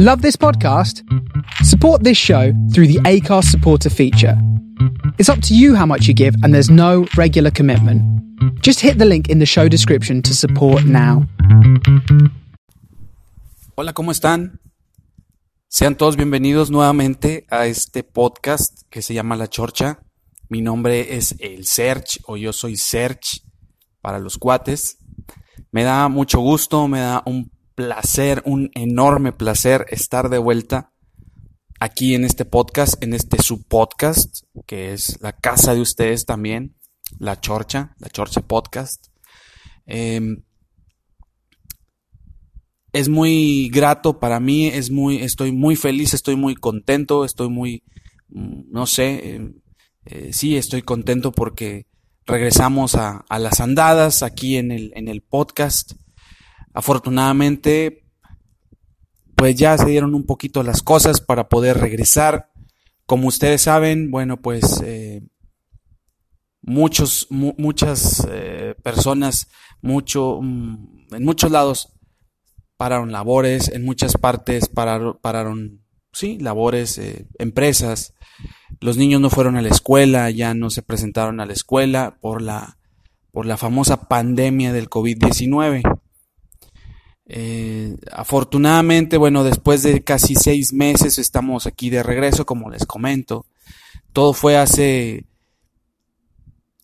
Love this podcast? Support this show through the ACARS supporter feature. It's up to you how much you give, and there's no regular commitment. Just hit the link in the show description to support now. Hola, ¿cómo están? Sean todos bienvenidos nuevamente a este podcast que se llama La Chorcha. Mi nombre es el Serch o yo soy Serch para los cuates. Me da mucho gusto, me da un placer, un enorme placer estar de vuelta aquí en este podcast, en este subpodcast, que es la casa de ustedes también, La Chorcha, La Chorcha Podcast. Em, es muy grato para mí, es muy, estoy muy feliz, estoy muy contento, estoy muy, mm, no sé, em, eh, sí, estoy contento porque regresamos a, a, las andadas aquí en el, en el podcast. Afortunadamente, pues ya se dieron un poquito las cosas para poder regresar. Como ustedes saben, bueno, pues eh, muchos, mu muchas eh, personas, mucho, mm, en muchos lados pararon labores, en muchas partes pararon, pararon sí, labores, eh, empresas. Los niños no fueron a la escuela, ya no se presentaron a la escuela por la, por la famosa pandemia del COVID-19. Eh, afortunadamente, bueno, después de casi seis meses estamos aquí de regreso, como les comento. Todo fue hace...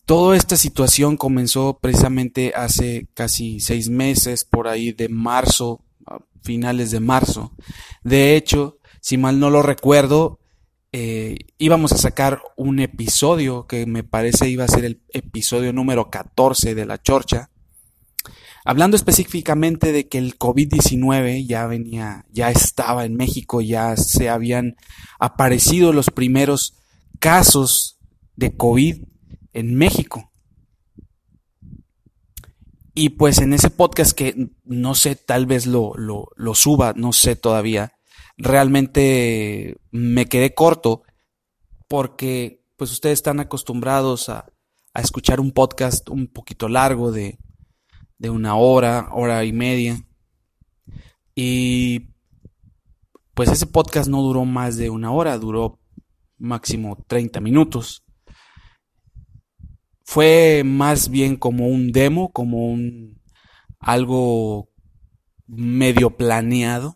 Toda esta situación comenzó precisamente hace casi seis meses, por ahí de marzo, finales de marzo. De hecho, si mal no lo recuerdo, eh, íbamos a sacar un episodio que me parece iba a ser el episodio número 14 de La Chorcha Hablando específicamente de que el COVID-19 ya venía, ya estaba en México, ya se habían aparecido los primeros casos de COVID en México. Y pues en ese podcast que no sé, tal vez lo, lo, suba, no sé todavía, realmente me quedé corto porque pues ustedes están acostumbrados a, a escuchar un podcast un poquito largo de de una hora, hora y media. Y pues ese podcast no duró más de una hora, duró máximo 30 minutos. Fue más bien como un demo, como un algo medio planeado,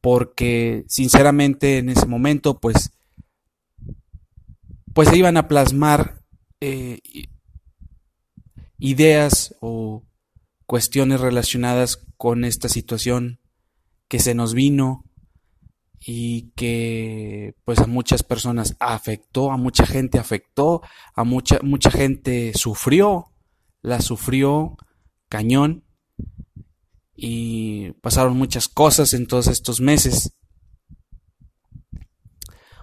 porque sinceramente en ese momento pues pues se iban a plasmar eh, ideas o cuestiones relacionadas con esta situación que se nos vino y que pues a muchas personas afectó, a mucha gente afectó, a mucha mucha gente sufrió, la sufrió cañón y pasaron muchas cosas en todos estos meses.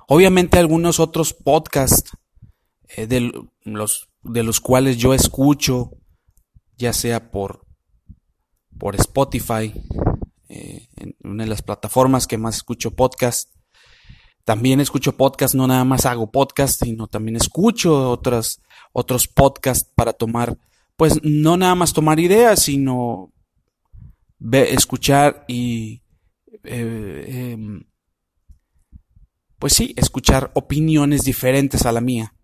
Obviamente algunos otros podcasts eh, de, los, de los cuales yo escucho, ya sea por por Spotify, eh, en una de las plataformas que más escucho podcast. También escucho podcast, no nada más hago podcast, sino también escucho otros, otros podcasts para tomar, pues no nada más tomar ideas, sino escuchar y, eh, em, pues sí, escuchar opiniones diferentes a la mía.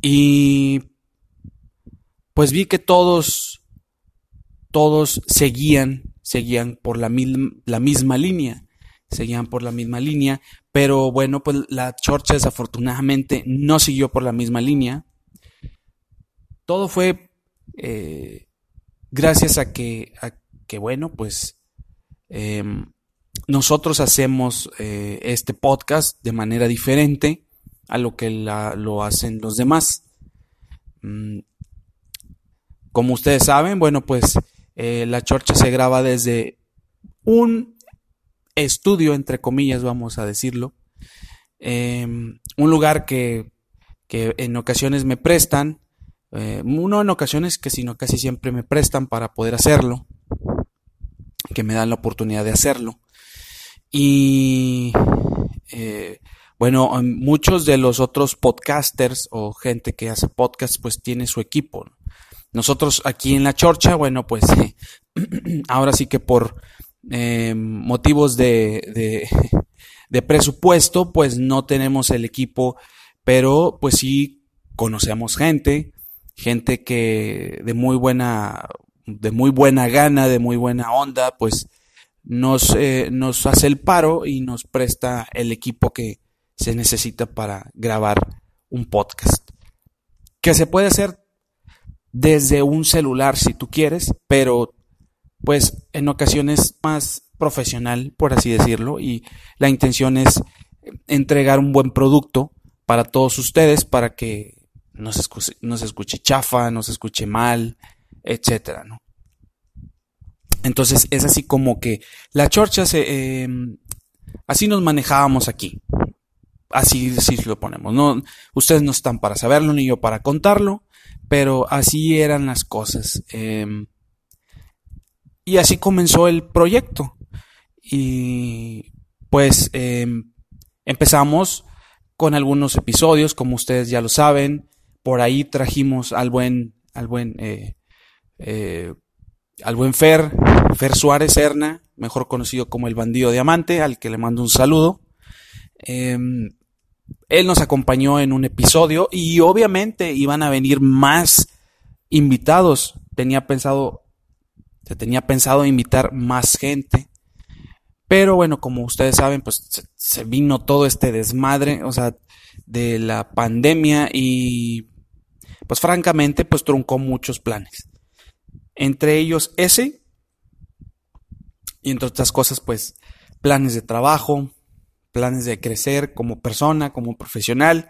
Y pues vi que todos todos seguían, seguían por la, la misma línea, seguían por la misma línea, pero bueno, pues la chorcha desafortunadamente no siguió por la misma línea. Todo fue eh, gracias a que, que, bueno, pues em, nosotros hacemos eh, este podcast de manera diferente a lo que lo hacen los demás. Mm, como ustedes saben, bueno, pues eh, la chorcha se graba desde un estudio, entre comillas, vamos a decirlo. Em, un lugar que, en ocasiones me prestan, eh, no en ocasiones que sino casi siempre me prestan para poder hacerlo, que me dan la oportunidad de hacerlo. Y eh, bueno, muchos de los otros podcasters o gente que hace podcast pues tiene su equipo. Nosotros aquí en la chorcha, bueno, pues ahora sí que por eh, motivos de, de, de presupuesto, pues no tenemos el equipo, pero pues sí conocemos gente, gente que de muy buena, de muy buena gana, de muy buena onda, pues nos, eh, nos hace el paro y nos presta el equipo que se necesita para grabar un podcast. Que se puede hacer desde un celular si tú quieres, pero pues en ocasiones más profesional, por así decirlo, y la intención es entregar un buen producto para todos ustedes para que no se escuche, chafa, no se escuche mal, etcétera. Entonces es así como que la chorcha se, em, así nos manejábamos aquí. Así, así lo ponemos. No, ustedes no están para saberlo ni yo para contarlo, pero así eran las cosas. Em, y así comenzó el proyecto. Y pues em, empezamos con algunos episodios, como ustedes ya lo saben. Por ahí trajimos al buen, al buen, eh, eh, al buen Fer, Fer Suárez Serna, mejor conocido como el bandido diamante, al que le mando un saludo. Él nos acompañó en un episodio y obviamente iban a venir más invitados. Tenía pensado, se tenía pensado invitar más gente. Pero bueno, como ustedes saben, pues se, vino todo este desmadre, o sea, de la pandemia y pues francamente pues truncó muchos planes. Entre ellos ese y entre otras cosas pues planes de trabajo, planes de crecer como persona, como profesional,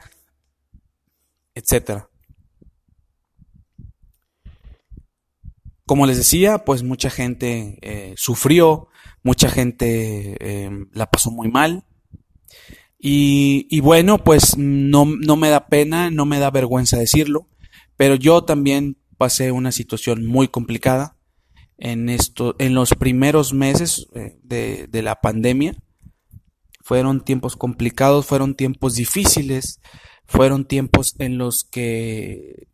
etcétera. Como les decía, pues mucha gente eh, sufrió, mucha gente eh, la pasó muy mal. Y, y bueno, pues no, no, me da pena, no me da vergüenza decirlo, pero yo también pasé una situación muy complicada en esto, en los primeros meses eh, de, de la pandemia. Fueron tiempos complicados, fueron tiempos difíciles, fueron tiempos en los que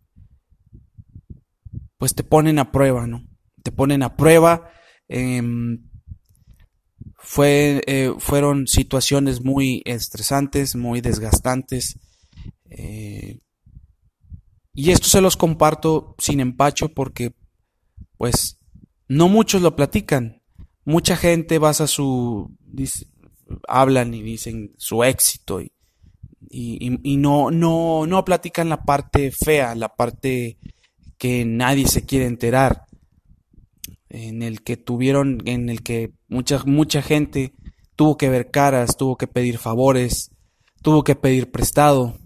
pues te ponen a prueba, ¿no? Te ponen a prueba. Eh, fue, eh, fueron situaciones muy estresantes, muy desgastantes. Eh, y esto se los comparto sin empacho porque, pues, no muchos lo platican. Mucha gente basa su, hablan y dicen su éxito y, y, no, no, no platican la parte fea, la parte que nadie se quiere enterar, en el que tuvieron, en el que mucha, mucha gente tuvo que ver caras, tuvo que pedir favores, tuvo que pedir prestado,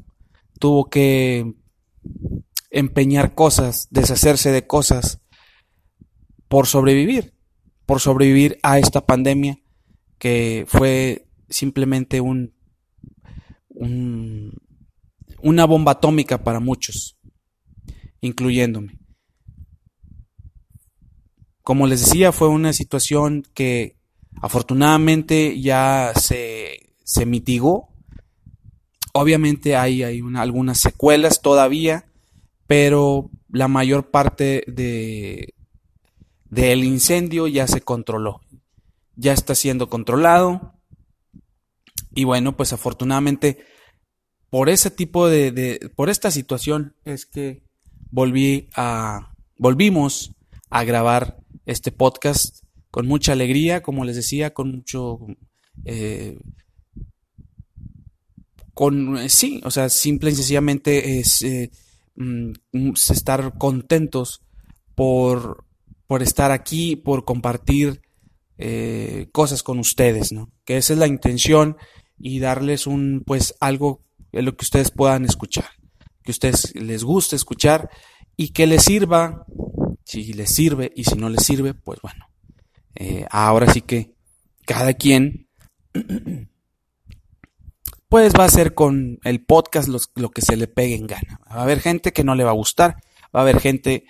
tuvo que empeñar cosas, deshacerse de cosas por sobrevivir, por sobrevivir a esta pandemia que fue simplemente un, una bomba atómica para muchos, incluyéndome. Como les decía, fue una situación que afortunadamente ya se, se mitigó. Obviamente hay, hay algunas secuelas todavía, pero la mayor parte de, del incendio ya se controló. Ya está siendo controlado. Y bueno, pues afortunadamente por ese tipo de, por esta situación es que volví a volvimos a grabar este podcast con mucha alegría, como les decía, con mucho eh, con sí, o sea, simple y sencillamente es eh, mm, estar contentos por, por estar aquí, por compartir eh, cosas con ustedes, ¿no? Que esa es la intención y darles un, pues, algo en lo que ustedes puedan escuchar, que ustedes les guste escuchar y que les sirva, si les sirve y si no les sirve, pues bueno, eh, ahora sí que cada quien, pues va a hacer con el podcast lo que se le pegue en gana. Va a haber gente que no le va a gustar, va a haber gente,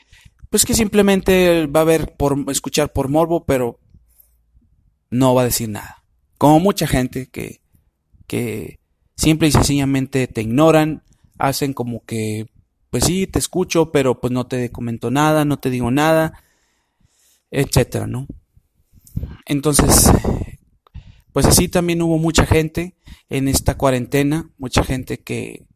pues que simplemente va a ver por escuchar por morbo, pero no va a decir nada. Como mucha gente que, que simple y sencillamente te ignoran, hacen como que pues sí, te escucho, pero pues no te comento nada, no te digo nada, etcétera, ¿no? Entonces, pues así también hubo mucha gente en esta cuarentena, mucha gente que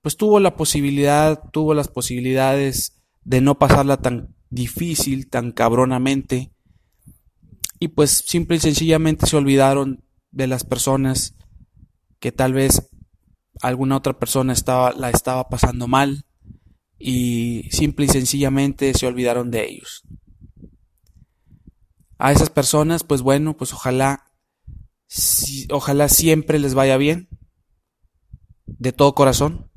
pues tuvo la posibilidad, tuvo las posibilidades de no pasarla tan difícil, tan cabronamente, y pues simple y sencillamente se olvidaron de las personas que tal vez alguna otra persona estaba, la estaba pasando mal y simple y sencillamente se olvidaron de ellos. A esas personas, pues bueno, pues ojalá, ojalá siempre les vaya bien, de todo corazón,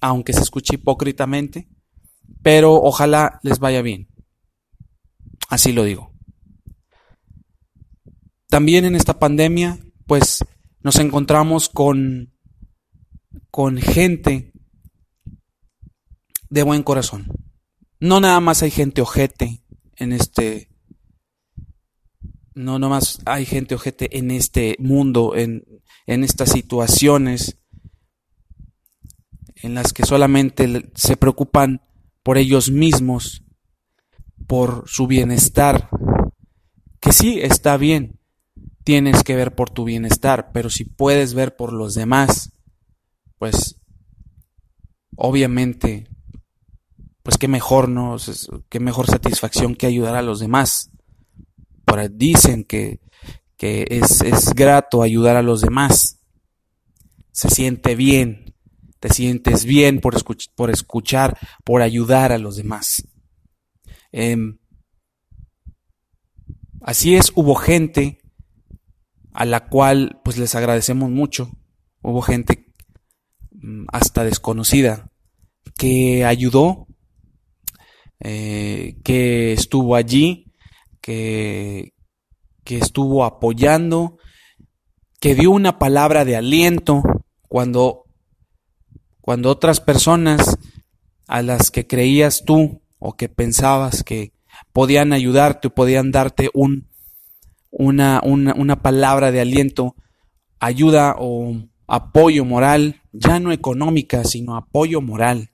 aunque se escuche hipócritamente, pero ojalá les vaya bien. Así lo digo. También en esta pandemia, pues nos encontramos con, con gente de buen corazón. No nada más hay gente ojete en este, no nada más hay gente ojete en este mundo, en, en estas situaciones en las que solamente se preocupan por ellos mismos, por su bienestar, que sí está bien, tienes que ver por tu bienestar, pero si puedes ver por los demás, pues obviamente, pues qué mejor, ¿no? Qué mejor satisfacción que ayudar a los demás. Dicen que, que es, es grato ayudar a los demás. Se siente bien, te sientes bien por, por escuchar, por ayudar a los demás. Em, así es, hubo gente a la cual pues les agradecemos mucho. Hubo gente mm, hasta desconocida que ayudó, eh, que estuvo allí, que, que estuvo apoyando, que dio una palabra de aliento cuando, cuando otras personas a las que creías tú o que pensabas que podían ayudarte o podían darte un, una, una, una palabra de aliento, ayuda o apoyo moral, ya no económica, sino apoyo moral.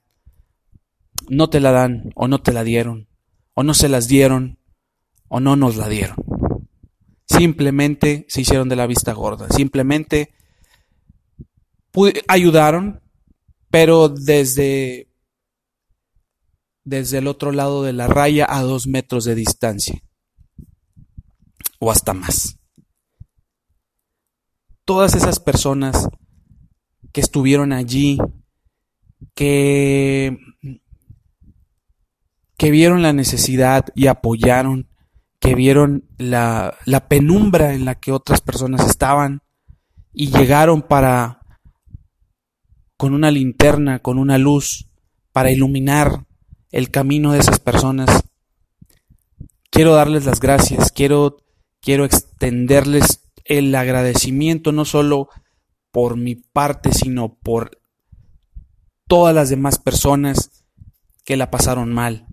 No te la dan o no te la dieron, o no se las dieron o no nos la dieron. Simplemente se hicieron de la vista gorda, simplemente ayudaron, pero desde, desde el otro lado de la raya a dos metros de distancia o hasta más. Todas esas personas que estuvieron allí, que, que vieron la necesidad y apoyaron, que vieron la, la penumbra en la que otras personas estaban y llegaron para, con una linterna, con una luz, para iluminar el camino de esas personas. Quiero darles las gracias, quiero quiero extenderles el agradecimiento no solo por mi parte, sino por todas las demás personas que la pasaron mal.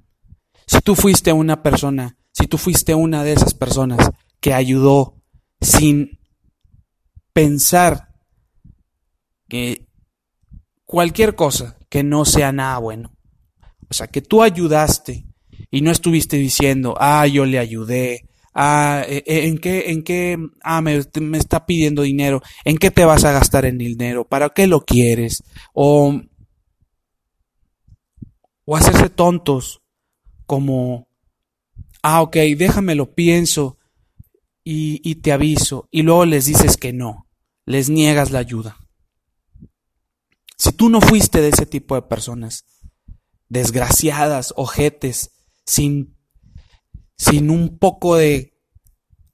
Si tú fuiste una persona, si tú fuiste una de esas personas que ayudó sin pensar que cualquier cosa que no sea nada bueno, o sea, que tú ayudaste y no estuviste diciendo, ah, yo le ayudé, ah, eh, eh, ¿en qué, en qué, ah, me, me, está pidiendo dinero, ¿en qué te vas a gastar el dinero? ¿Para qué lo quieres? O, o hacerse tontos, como, ah, ok, déjame lo pienso y, y te aviso, y luego les dices que no, les niegas la ayuda. Si tú no fuiste de ese tipo de personas, desgraciadas, ojetes, sin sin un poco de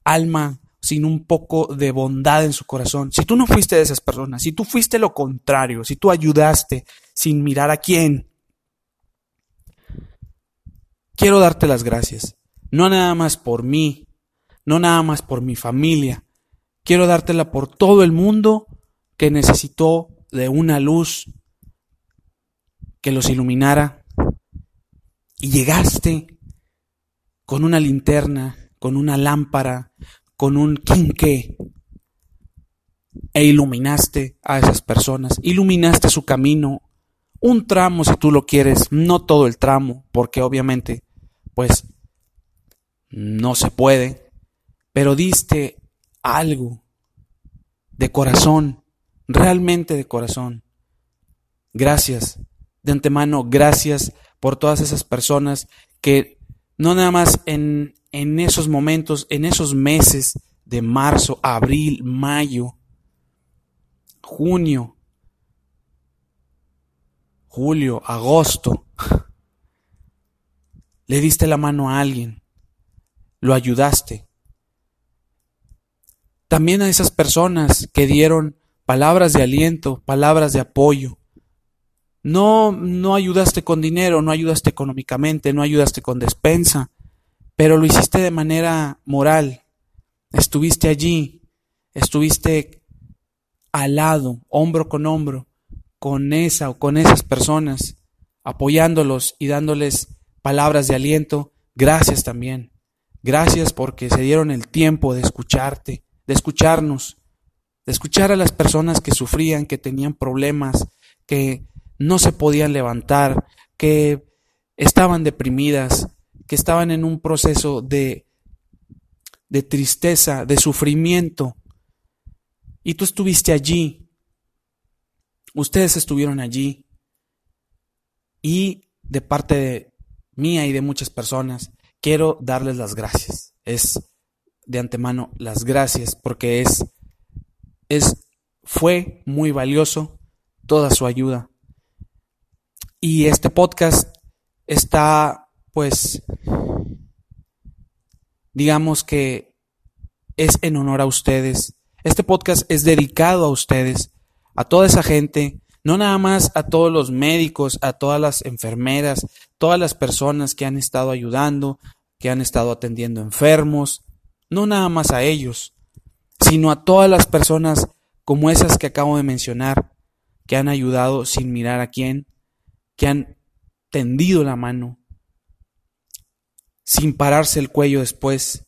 alma, sin un poco de bondad en su corazón, si tú no fuiste de esas personas, si tú fuiste lo contrario, si tú ayudaste sin mirar a quién, quiero darte las gracias. No nada más por mí, no nada más por mi familia, quiero dártela por todo el mundo que necesitó de una luz que los iluminara. Y llegaste con una linterna, con una lámpara, con un quinqué, e iluminaste a esas personas, iluminaste su camino, un tramo si tú lo quieres, no todo el tramo, porque obviamente, pues, no se puede, pero diste algo de corazón, realmente de corazón. Gracias, de antemano, gracias por todas esas personas que no nada más en, en esos momentos, en esos meses de marzo, abril, mayo, junio, julio, agosto, le diste la mano a alguien, lo ayudaste. También a esas personas que dieron palabras de aliento, palabras de apoyo. No, no ayudaste con dinero, no ayudaste económicamente, no ayudaste con despensa, pero lo hiciste de manera moral. Estuviste allí, estuviste al lado, hombro con hombro, con esa o con esas personas, apoyándolos y dándoles palabras de aliento. Gracias también. Gracias porque se dieron el tiempo de escucharte, de escucharnos, de escuchar a las personas que sufrían, que tenían problemas, que no se podían levantar, que estaban deprimidas, que estaban en un proceso de, de tristeza, de sufrimiento. Y tú estuviste allí. Ustedes estuvieron allí. Y de parte de mía y de muchas personas, quiero darles las gracias. Es de antemano las gracias porque es, es, fue muy valioso toda su ayuda. Y este podcast está, pues, digamos que es en honor a ustedes. Este podcast es dedicado a ustedes, a toda esa gente, no nada más a todos los médicos, a todas las enfermeras, todas las personas que han estado ayudando, que han estado atendiendo enfermos, no nada más a ellos, sino a todas las personas como esas que acabo de mencionar, que han ayudado sin mirar a quién, que han tendido la mano, sin pararse el cuello después,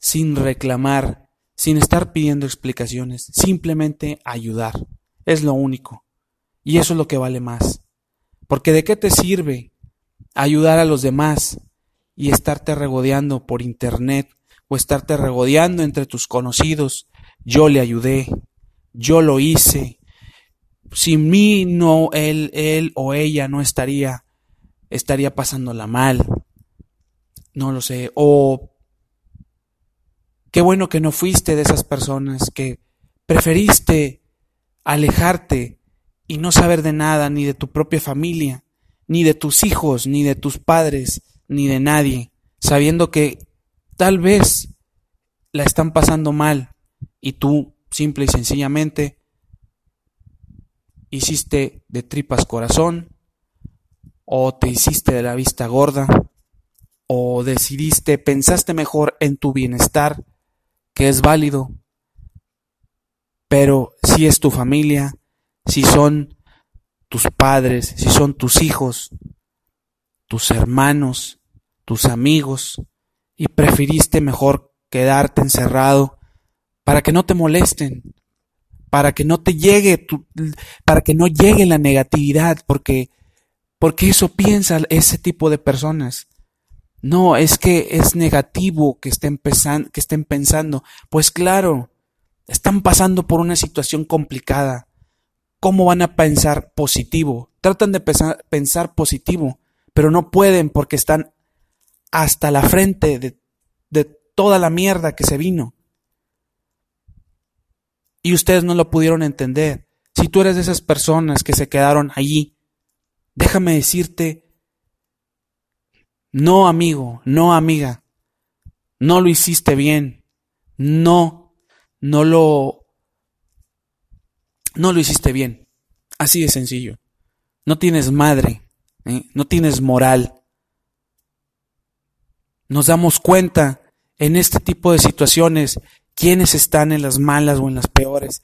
sin reclamar, sin estar pidiendo explicaciones, simplemente ayudar. Es lo único. Y eso es lo que vale más. Porque de qué te sirve ayudar a los demás y estarte regodeando por internet o estarte regodeando entre tus conocidos. Yo le ayudé, yo lo hice, sin mí no él, él o ella no estaría, estaría pasándola mal. No lo sé. O qué bueno que no fuiste de esas personas que preferiste alejarte y no saber de nada, ni de tu propia familia, ni de tus hijos, ni de tus padres, ni de nadie, sabiendo que tal vez la están pasando mal y tú simple y sencillamente hiciste de tripas corazón, o te hiciste de la vista gorda, o decidiste, pensaste mejor en tu bienestar, que es válido, pero si es tu familia, si son tus padres, si son tus hijos, tus hermanos, tus amigos, y preferiste mejor quedarte encerrado para que no te molesten, para que no te llegue tu, para que no llegue la negatividad, porque porque eso piensa ese tipo de personas. No, es que es negativo que estén, que estén pensando. Pues claro, están pasando por una situación complicada. ¿Cómo van a pensar positivo? Tratan de pensar, pensar positivo, pero no pueden porque están hasta la frente de, de toda la mierda que se vino y ustedes no lo pudieron entender. Si tú eres de esas personas que se quedaron allí, déjame decirte, no amigo, no amiga, no lo hiciste bien, no, no lo, no lo hiciste bien. Así de sencillo. No tienes madre, ¿eh? no tienes moral. Nos damos cuenta en este tipo de situaciones quiénes están en las malas o en las peores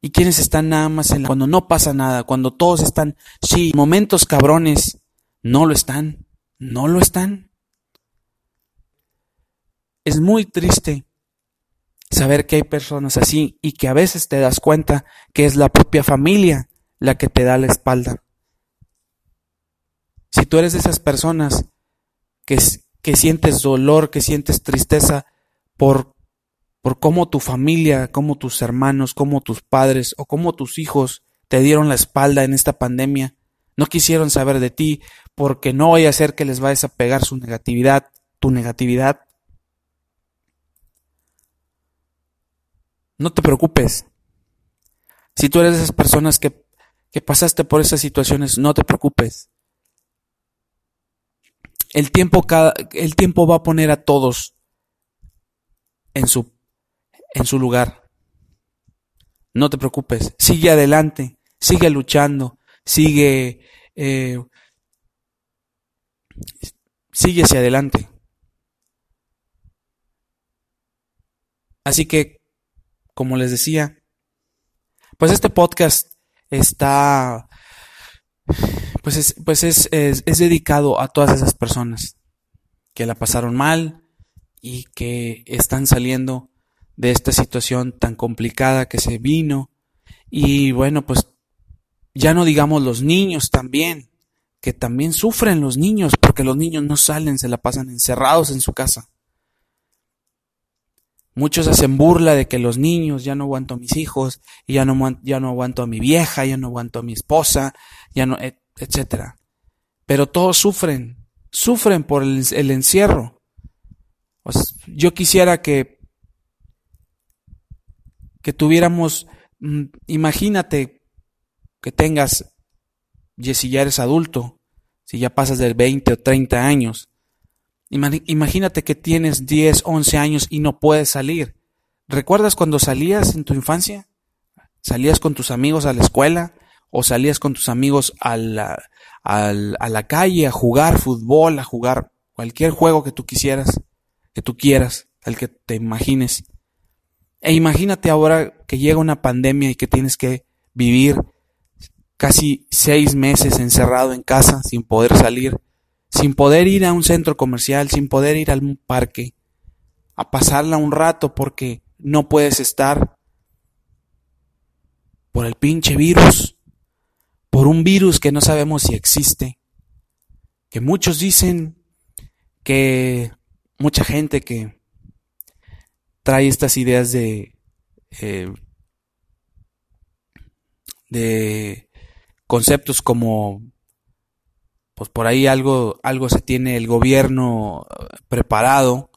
y quiénes están nada más en la, cuando no pasa nada, cuando todos están, sí, momentos cabrones, no lo están, no lo están. Es muy triste saber que hay personas así y que a veces te das cuenta que es la propia familia la que te da la espalda. Si tú eres de esas personas que, que sientes dolor, que sientes tristeza por, por cómo tu familia, cómo tus hermanos, cómo tus padres o cómo tus hijos te dieron la espalda en esta pandemia. No quisieron saber de ti porque no voy a hacer que les vayas a pegar su negatividad, tu negatividad. No te preocupes. Si tú eres de esas personas que, que pasaste por esas situaciones, no te preocupes. El tiempo, cada, el tiempo va a poner a todos en su, en su lugar. No te preocupes, sigue adelante, sigue luchando, sigue, eh, sigue hacia adelante. Así que, como les decía, pues este podcast está, pues es, pues es, es, es dedicado a todas esas personas que la pasaron mal y que están saliendo de esta situación tan complicada que se vino. Y bueno, pues ya no digamos los niños también, que también sufren los niños, porque los niños no salen, se la pasan encerrados en su casa. Muchos hacen burla de que los niños, ya no aguanto a mis hijos, y ya no, ya no aguanto a mi vieja, ya no aguanto a mi esposa, ya no, etcétera. Pero todos sufren, sufren por el, encierro. Pues yo quisiera que, que tuviéramos, mm, imagínate que tengas, si ya eres adulto, si ya pasas de 20 o 30 años, Imagínate que tienes 10, 11 años y no puedes salir. ¿Recuerdas cuando salías en tu infancia? ¿Salías con tus amigos a la escuela? ¿O salías con tus amigos a la, a la calle a jugar fútbol, a jugar cualquier juego que tú quisieras, que tú quieras, al que te imagines? E imagínate ahora que llega una pandemia y que tienes que vivir casi seis meses encerrado en casa sin poder salir sin poder ir a un centro comercial, sin poder ir a un parque, a pasarla un rato porque no puedes estar por el pinche virus, por un virus que no sabemos si existe, que muchos dicen que mucha gente que trae estas ideas de eh, de conceptos como pues por ahí algo, algo se tiene el gobierno eh, preparado.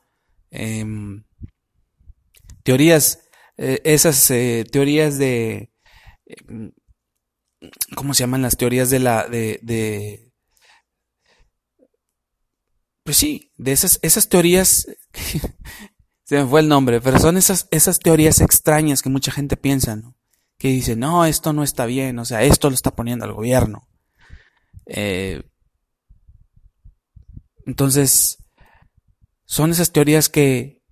Em, teorías, eh, esas teorías de, em, ¿cómo se llaman las teorías de la, de, de pues sí, de esas, esas teorías, se me fue el nombre, pero son esas, esas teorías extrañas que mucha gente piensa, ¿no? Que dice, no, esto no está bien, o sea, esto lo está poniendo el gobierno. Eh, entonces, son esas teorías que,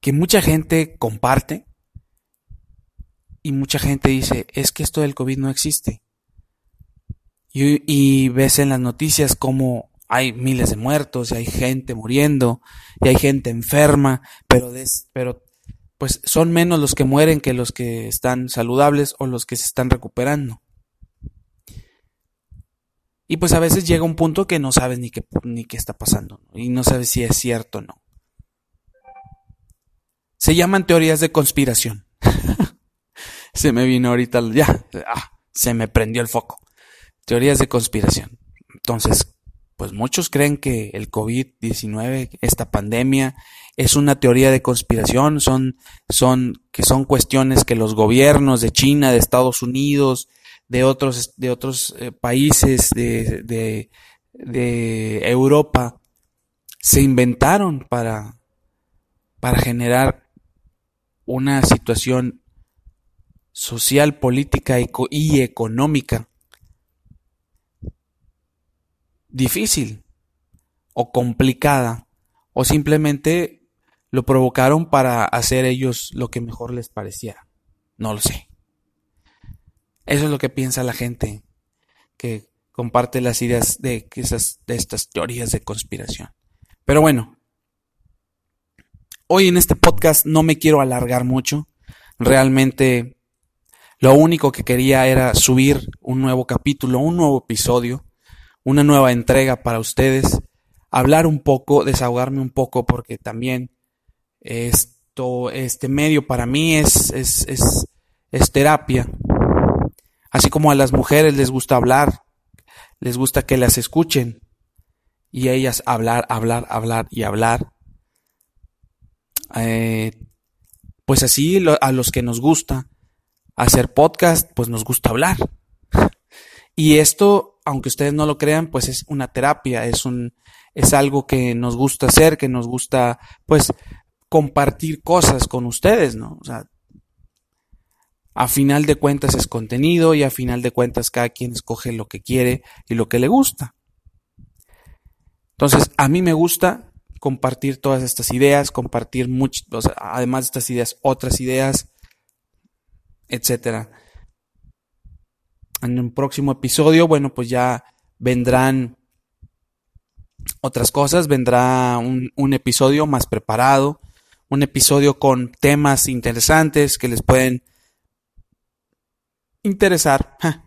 que mucha gente comparte y mucha gente dice, es que esto del COVID no existe. Y, y, ves en las noticias como hay miles de muertos y hay gente muriendo y hay gente enferma, pero, pues son menos los que mueren que los que están saludables o los que se están recuperando. Y pues a veces llega un punto que no sabes ni qué, ni qué está pasando y no sabes si es cierto o no. Se llaman teorías de conspiración. se me vino ahorita, ya, ah, se me prendió el foco. Teorías de conspiración. Entonces, pues muchos creen que el COVID-19, esta pandemia, es una teoría de conspiración, son, son, que son cuestiones que los gobiernos de China, de Estados Unidos, de otros, de otros eh, países de, de, de, Europa se inventaron para, para generar una situación social, política y económica difícil o complicada o simplemente lo provocaron para hacer ellos lo que mejor les parecía. No lo sé. Eso es lo que piensa la gente que comparte las ideas de, esas, de estas teorías de conspiración. Pero bueno, hoy en este podcast no me quiero alargar mucho. Realmente lo único que quería era subir un nuevo capítulo, un nuevo episodio, una nueva entrega para ustedes. hablar un poco, desahogarme un poco, porque también esto, este medio para mí es, es, es, es terapia. Así como a las mujeres les gusta hablar, les gusta que las escuchen y ellas hablar, hablar, hablar y hablar. Eh, pues así a los que nos gusta hacer podcast, pues nos gusta hablar. Y esto, aunque ustedes no lo crean, pues es una terapia, es un, es algo que nos gusta hacer, que nos gusta, pues, compartir cosas con ustedes, ¿no? O sea, a final de cuentas es contenido y a final de cuentas cada quien escoge lo que quiere y lo que le gusta. Entonces, a mí me gusta compartir todas estas ideas, compartir muchas, además de estas ideas, otras ideas, etcétera. En un próximo episodio, bueno, pues ya vendrán otras cosas, vendrá un, episodio más preparado, un episodio con temas interesantes que les pueden interesar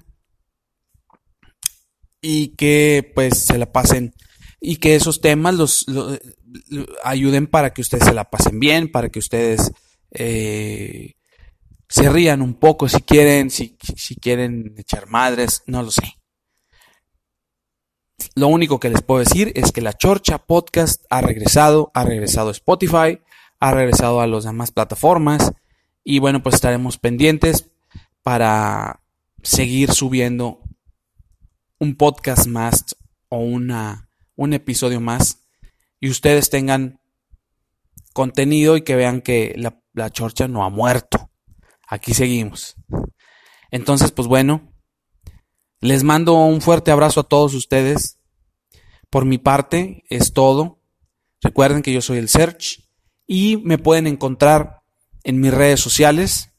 y que pues se la pasen y que esos temas los, ayuden para que ustedes se la pasen bien, para que ustedes eh, se rían un poco si quieren, si, quieren echar madres, no lo sé. Lo único que les puedo decir es que la Chorcha Podcast ha regresado, ha regresado a Spotify, ha regresado a las demás plataformas y bueno, pues estaremos pendientes para seguir subiendo un podcast más o una, un episodio más y ustedes tengan contenido y que vean que la, la chorcha no ha muerto. Aquí seguimos. Entonces, pues bueno, les mando un fuerte abrazo a todos ustedes. Por mi parte es todo. Recuerden que yo soy el Search y me pueden encontrar en mis redes sociales.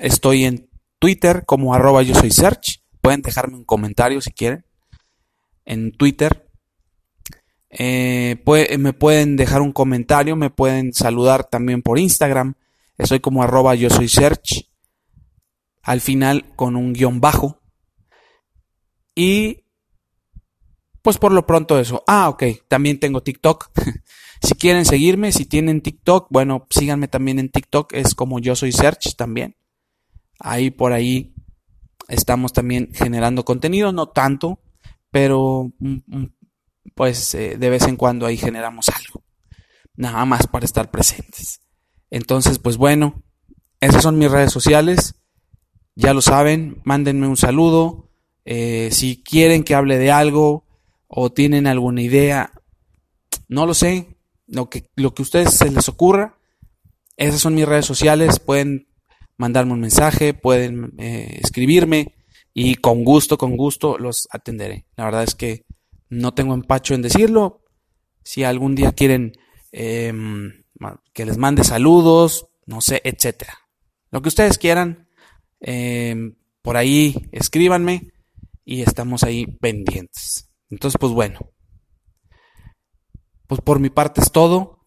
Estoy en Twitter como arroba yo soy search. Pueden dejarme un comentario si quieren. En Twitter. Eh, me pueden dejar un comentario, me pueden saludar también por Instagram. Estoy como arroba yo soy search. Al final con un guion bajo. Y pues por lo pronto eso. Ah, ok. También tengo TikTok. si quieren seguirme, si tienen TikTok, bueno, síganme también en TikTok. Es como yo soy search también. Ahí por ahí estamos también generando contenido, no tanto, pero mm, mm, pues eh, de vez en cuando ahí generamos algo. Nada más para estar presentes. Entonces, pues bueno, esas son mis redes sociales. Ya lo saben, mándenme un saludo. Eh, si quieren que hable de algo o tienen alguna idea, no lo sé, lo que, lo que a ustedes se les ocurra. Esas son mis redes sociales, pueden mandarme un mensaje, pueden eh, escribirme y con gusto, con gusto los atenderé. La verdad es que no tengo empacho en decirlo. Si algún día quieren em, que les mande saludos, no sé, etcétera. Lo que ustedes quieran, em, por ahí escríbanme y estamos ahí pendientes. Entonces, pues bueno. Pues por mi parte es todo.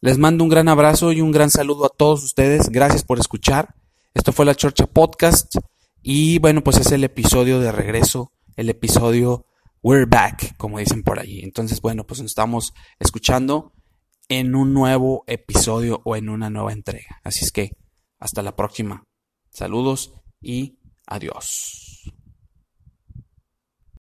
Les mando un gran abrazo y un gran saludo a todos ustedes. Gracias por escuchar. Esto fue la Chorcha Podcast y bueno, pues es el episodio de regreso, el episodio We're Back, como dicen por allí. Entonces, bueno, pues nos estamos escuchando en un nuevo episodio o en una nueva entrega. Así es que hasta la próxima. Saludos y adiós.